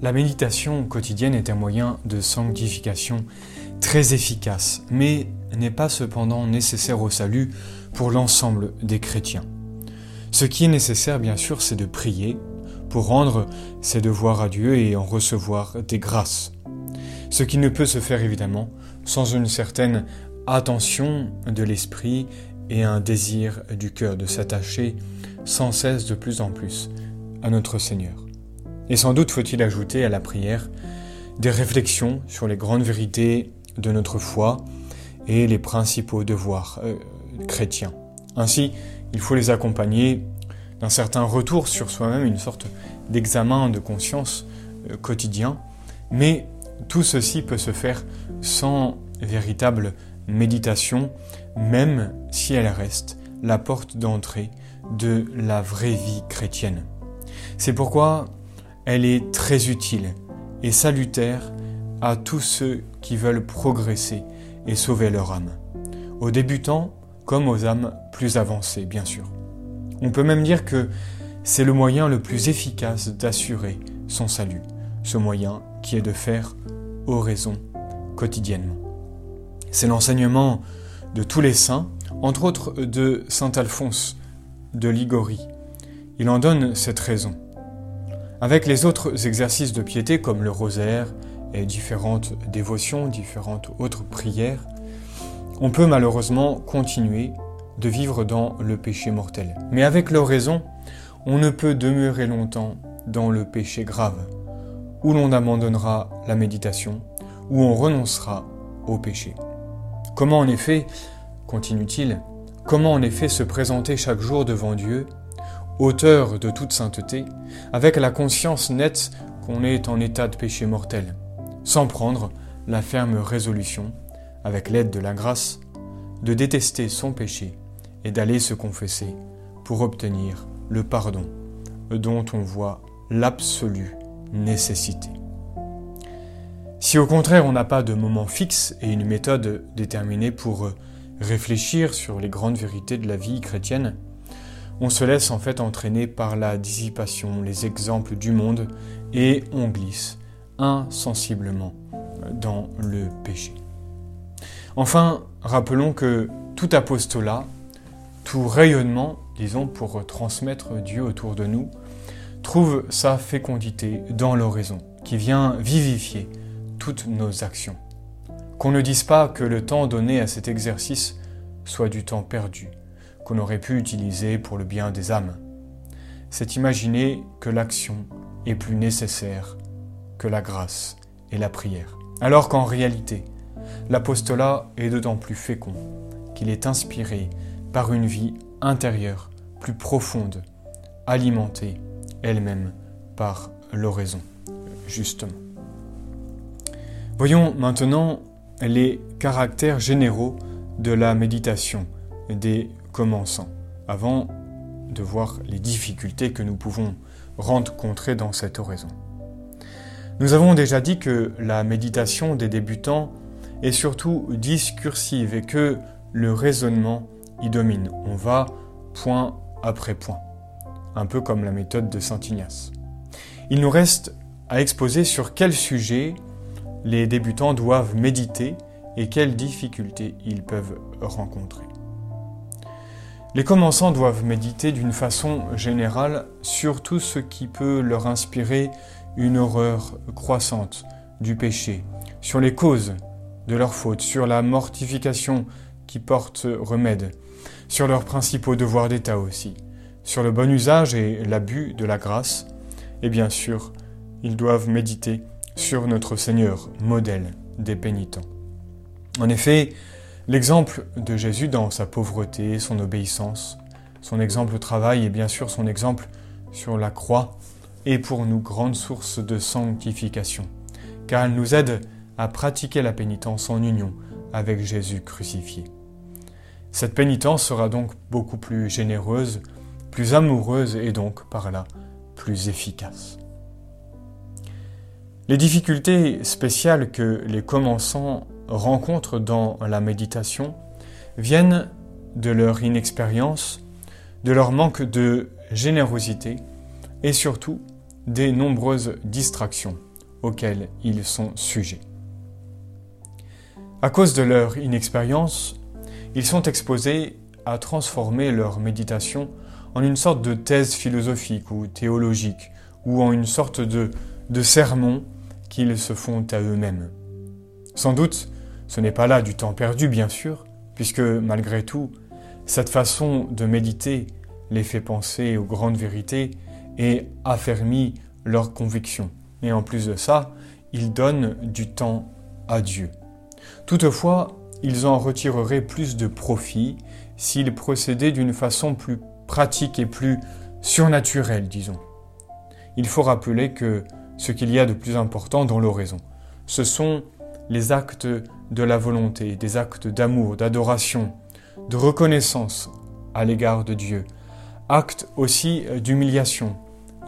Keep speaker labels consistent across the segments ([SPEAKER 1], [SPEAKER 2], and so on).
[SPEAKER 1] La méditation quotidienne est un moyen de sanctification très efficace, mais n'est pas cependant nécessaire au salut pour l'ensemble des chrétiens. Ce qui est nécessaire, bien sûr, c'est de prier pour rendre ses devoirs à Dieu et en recevoir des grâces. Ce qui ne peut se faire évidemment sans une certaine attention de l'esprit et un désir du cœur de s'attacher sans cesse de plus en plus à notre Seigneur. Et sans doute faut-il ajouter à la prière des réflexions sur les grandes vérités de notre foi et les principaux devoirs euh, chrétiens. Ainsi, il faut les accompagner d'un certain retour sur soi-même, une sorte d'examen de conscience euh, quotidien, mais tout ceci peut se faire sans véritable méditation, même si elle reste la porte d'entrée de la vraie vie chrétienne. C'est pourquoi elle est très utile et salutaire à tous ceux qui veulent progresser et sauver leur âme, aux débutants comme aux âmes plus avancées, bien sûr. On peut même dire que c'est le moyen le plus efficace d'assurer son salut, ce moyen qui est de faire oraison quotidiennement. C'est l'enseignement de tous les saints, entre autres de saint Alphonse de Ligorie. Il en donne cette raison. Avec les autres exercices de piété comme le rosaire et différentes dévotions, différentes autres prières, on peut malheureusement continuer de vivre dans le péché mortel. Mais avec l'oraison, on ne peut demeurer longtemps dans le péché grave, où l'on abandonnera la méditation, où on renoncera au péché. Comment en effet, continue-t-il, comment en effet se présenter chaque jour devant Dieu auteur de toute sainteté, avec la conscience nette qu'on est en état de péché mortel, sans prendre la ferme résolution, avec l'aide de la grâce, de détester son péché et d'aller se confesser pour obtenir le pardon dont on voit l'absolue nécessité. Si au contraire on n'a pas de moment fixe et une méthode déterminée pour réfléchir sur les grandes vérités de la vie chrétienne, on se laisse en fait entraîner par la dissipation, les exemples du monde, et on glisse insensiblement dans le péché. Enfin, rappelons que tout apostolat, tout rayonnement, disons, pour transmettre Dieu autour de nous, trouve sa fécondité dans l'oraison, qui vient vivifier toutes nos actions. Qu'on ne dise pas que le temps donné à cet exercice soit du temps perdu, qu'on aurait pu utiliser pour le bien des âmes. C'est imaginer que l'action est plus nécessaire que la grâce et la prière. Alors qu'en réalité, l'apostolat est d'autant plus fécond qu'il est inspiré par une vie intérieure plus profonde, alimentée elle-même par l'oraison, justement. Voyons maintenant les caractères généraux de la méditation des avant de voir les difficultés que nous pouvons rencontrer dans cette oraison. Nous avons déjà dit que la méditation des débutants est surtout discursive et que le raisonnement y domine. On va point après point, un peu comme la méthode de Saint Ignace. Il nous reste à exposer sur quel sujet les débutants doivent méditer et quelles difficultés ils peuvent rencontrer. Les commençants doivent méditer d'une façon générale sur tout ce qui peut leur inspirer une horreur croissante du péché, sur les causes de leurs fautes, sur la mortification qui porte remède, sur leurs principaux devoirs d'État aussi, sur le bon usage et l'abus de la grâce, et bien sûr, ils doivent méditer sur notre Seigneur, modèle des pénitents. En effet, L'exemple de Jésus dans sa pauvreté, son obéissance, son exemple au travail et bien sûr son exemple sur la croix est pour nous grande source de sanctification, car elle nous aide à pratiquer la pénitence en union avec Jésus crucifié. Cette pénitence sera donc beaucoup plus généreuse, plus amoureuse et donc par là plus efficace. Les difficultés spéciales que les commençants rencontrent dans la méditation viennent de leur inexpérience, de leur manque de générosité et surtout des nombreuses distractions auxquels ils sont sujets. À cause de leur inexpérience, ils sont exposés à transformer leur méditation en une sorte de thèse philosophique ou théologique, ou en une sorte de sermon qu'ils se font à eux-mêmes. Sans doute, ce n'est pas là du temps perdu, bien sûr, puisque malgré tout, cette façon de méditer les fait penser aux grandes vérités et affermit leurs convictions. Et en plus de ça, ils donnent du temps à Dieu. Toutefois, ils en retireraient plus de profit s'ils procédaient d'une façon plus pratique et plus surnaturelle, disons. Il faut rappeler que ce qu'il y a de plus important dans l'oraison, ce sont les actes de la volonté, des actes d'amour, d'adoration, de reconnaissance à l'égard de Dieu, actes aussi d'humiliation,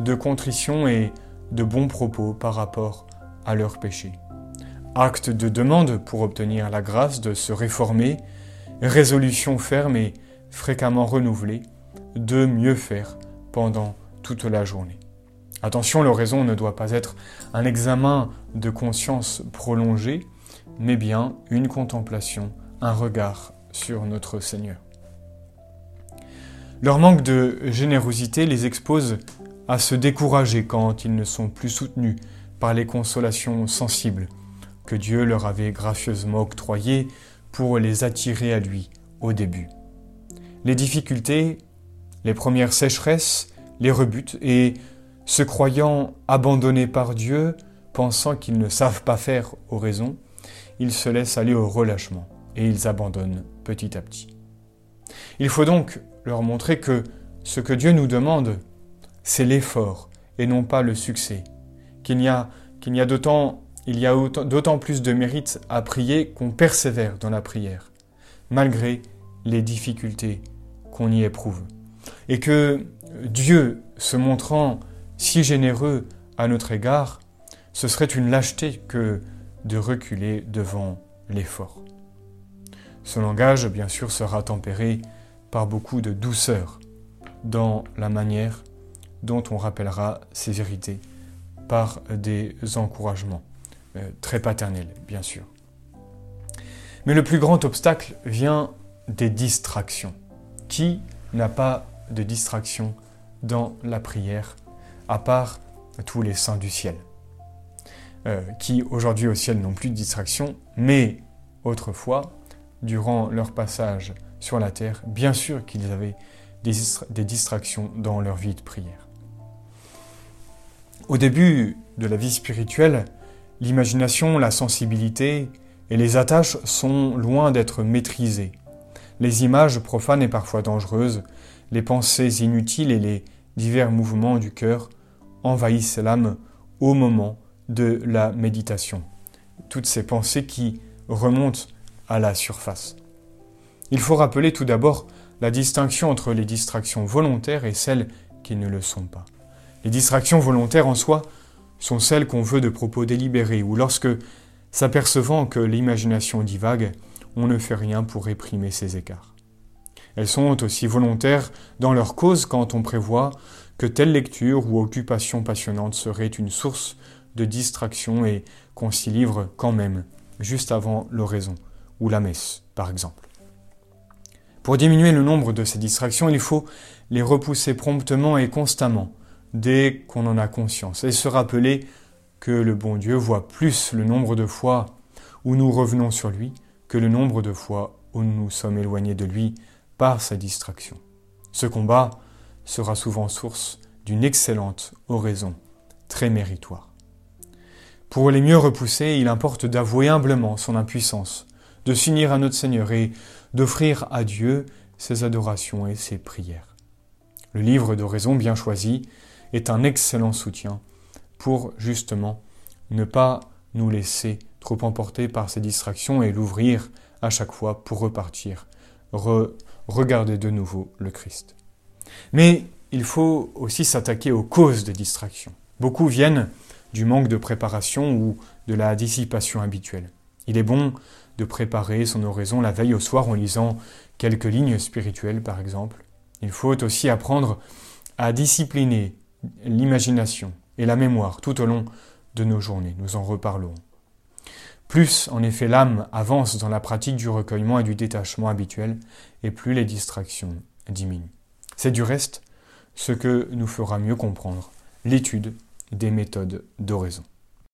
[SPEAKER 1] de contrition et de bons propos par rapport à leurs péchés. Acte de demande pour obtenir la grâce de se réformer, résolution ferme et fréquemment renouvelée de mieux faire pendant toute la journée. Attention, l'oraison ne doit pas être un examen de conscience prolongé, mais bien une contemplation, un regard sur notre Seigneur. Leur manque de générosité les expose à se décourager quand ils ne sont plus soutenus par les consolations sensibles que Dieu leur avait gracieusement octroyées pour les attirer à lui au début. Les difficultés, les premières sécheresses les rebutent et, se croyant abandonnés par Dieu, pensant qu'ils ne savent pas faire aux raisons, ils se laissent aller au relâchement et ils abandonnent petit à petit. Il faut donc leur montrer que ce que Dieu nous demande, c'est l'effort et non pas le succès, qu'il n'y a, y a d'autant, il y a d'autant plus de mérite à prier qu'on persévère dans la prière, malgré les difficultés qu'on y éprouve. Et que Dieu, se montrant si généreux à notre égard, ce serait une lâcheté que de reculer devant l'effort. Ce langage, bien sûr, sera tempéré par beaucoup de douceur dans la manière dont on rappellera ses vérités par des encouragements, euh, très paternels, bien sûr. Mais le plus grand obstacle vient des distractions. Qui n'a pas de distraction dans la prière, à part tous les saints du ciel, euh, qui aujourd'hui au ciel n'ont plus de distraction, mais autrefois, durant leur passage sur la terre, bien sûr qu'ils avaient des distractions dans leur vie de prière. Au début de la vie spirituelle, l'imagination, la sensibilité et les attaches sont loin d'être maîtrisées. Les images profanes et parfois dangereuses, les pensées inutiles et les divers mouvements du cœur envahissent l'âme au moment de la méditation. Toutes ces pensées qui remontent à la surface. Il faut rappeler tout d'abord la distinction entre les distractions volontaires et celles qui ne le sont pas. Les distractions volontaires en soi sont celles qu'on veut de propos délibérés ou lorsque, s'apercevant que l'imagination divague, on ne fait rien pour réprimer ces écarts. Elles sont aussi volontaires dans leur cause quand on prévoit que telle lecture ou occupation passionnante serait une source de distraction et qu'on s'y livre quand même, juste avant l'oraison ou la messe, par exemple. Pour diminuer le nombre de ces distractions, il faut les repousser promptement et constamment, dès qu'on en a conscience, et se rappeler que le bon Dieu voit plus le nombre de fois où nous revenons sur lui que le nombre de fois où nous sommes éloignés de lui par sa distraction. Ce combat sera souvent source d'une excellente oraison, très méritoire. Pour les mieux repousser, il importe d'avouer humblement son impuissance, de s'unir à notre Seigneur et d'offrir à Dieu ses adorations et ses prières. Le livre d'oraison bien choisi est un excellent soutien pour justement ne pas nous laisser trop emporter par ces distractions et l'ouvrir à chaque fois pour repartir, regarder de nouveau le Christ. Mais il faut aussi s'attaquer aux causes des distractions. Beaucoup viennent du manque de préparation ou de la dissipation habituelle. Il est bon de préparer son oraison la veille au soir en lisant quelques lignes spirituelles par exemple. Il faut aussi apprendre à discipliner l'imagination et la mémoire tout au long de nos journées. Nous en reparlerons. Plus, en effet, l'âme avance dans la pratique du recueillement et du détachement habituel, et plus les distractions diminuent. C'est du reste ce que nous fera mieux comprendre l'étude des méthodes d'oraison.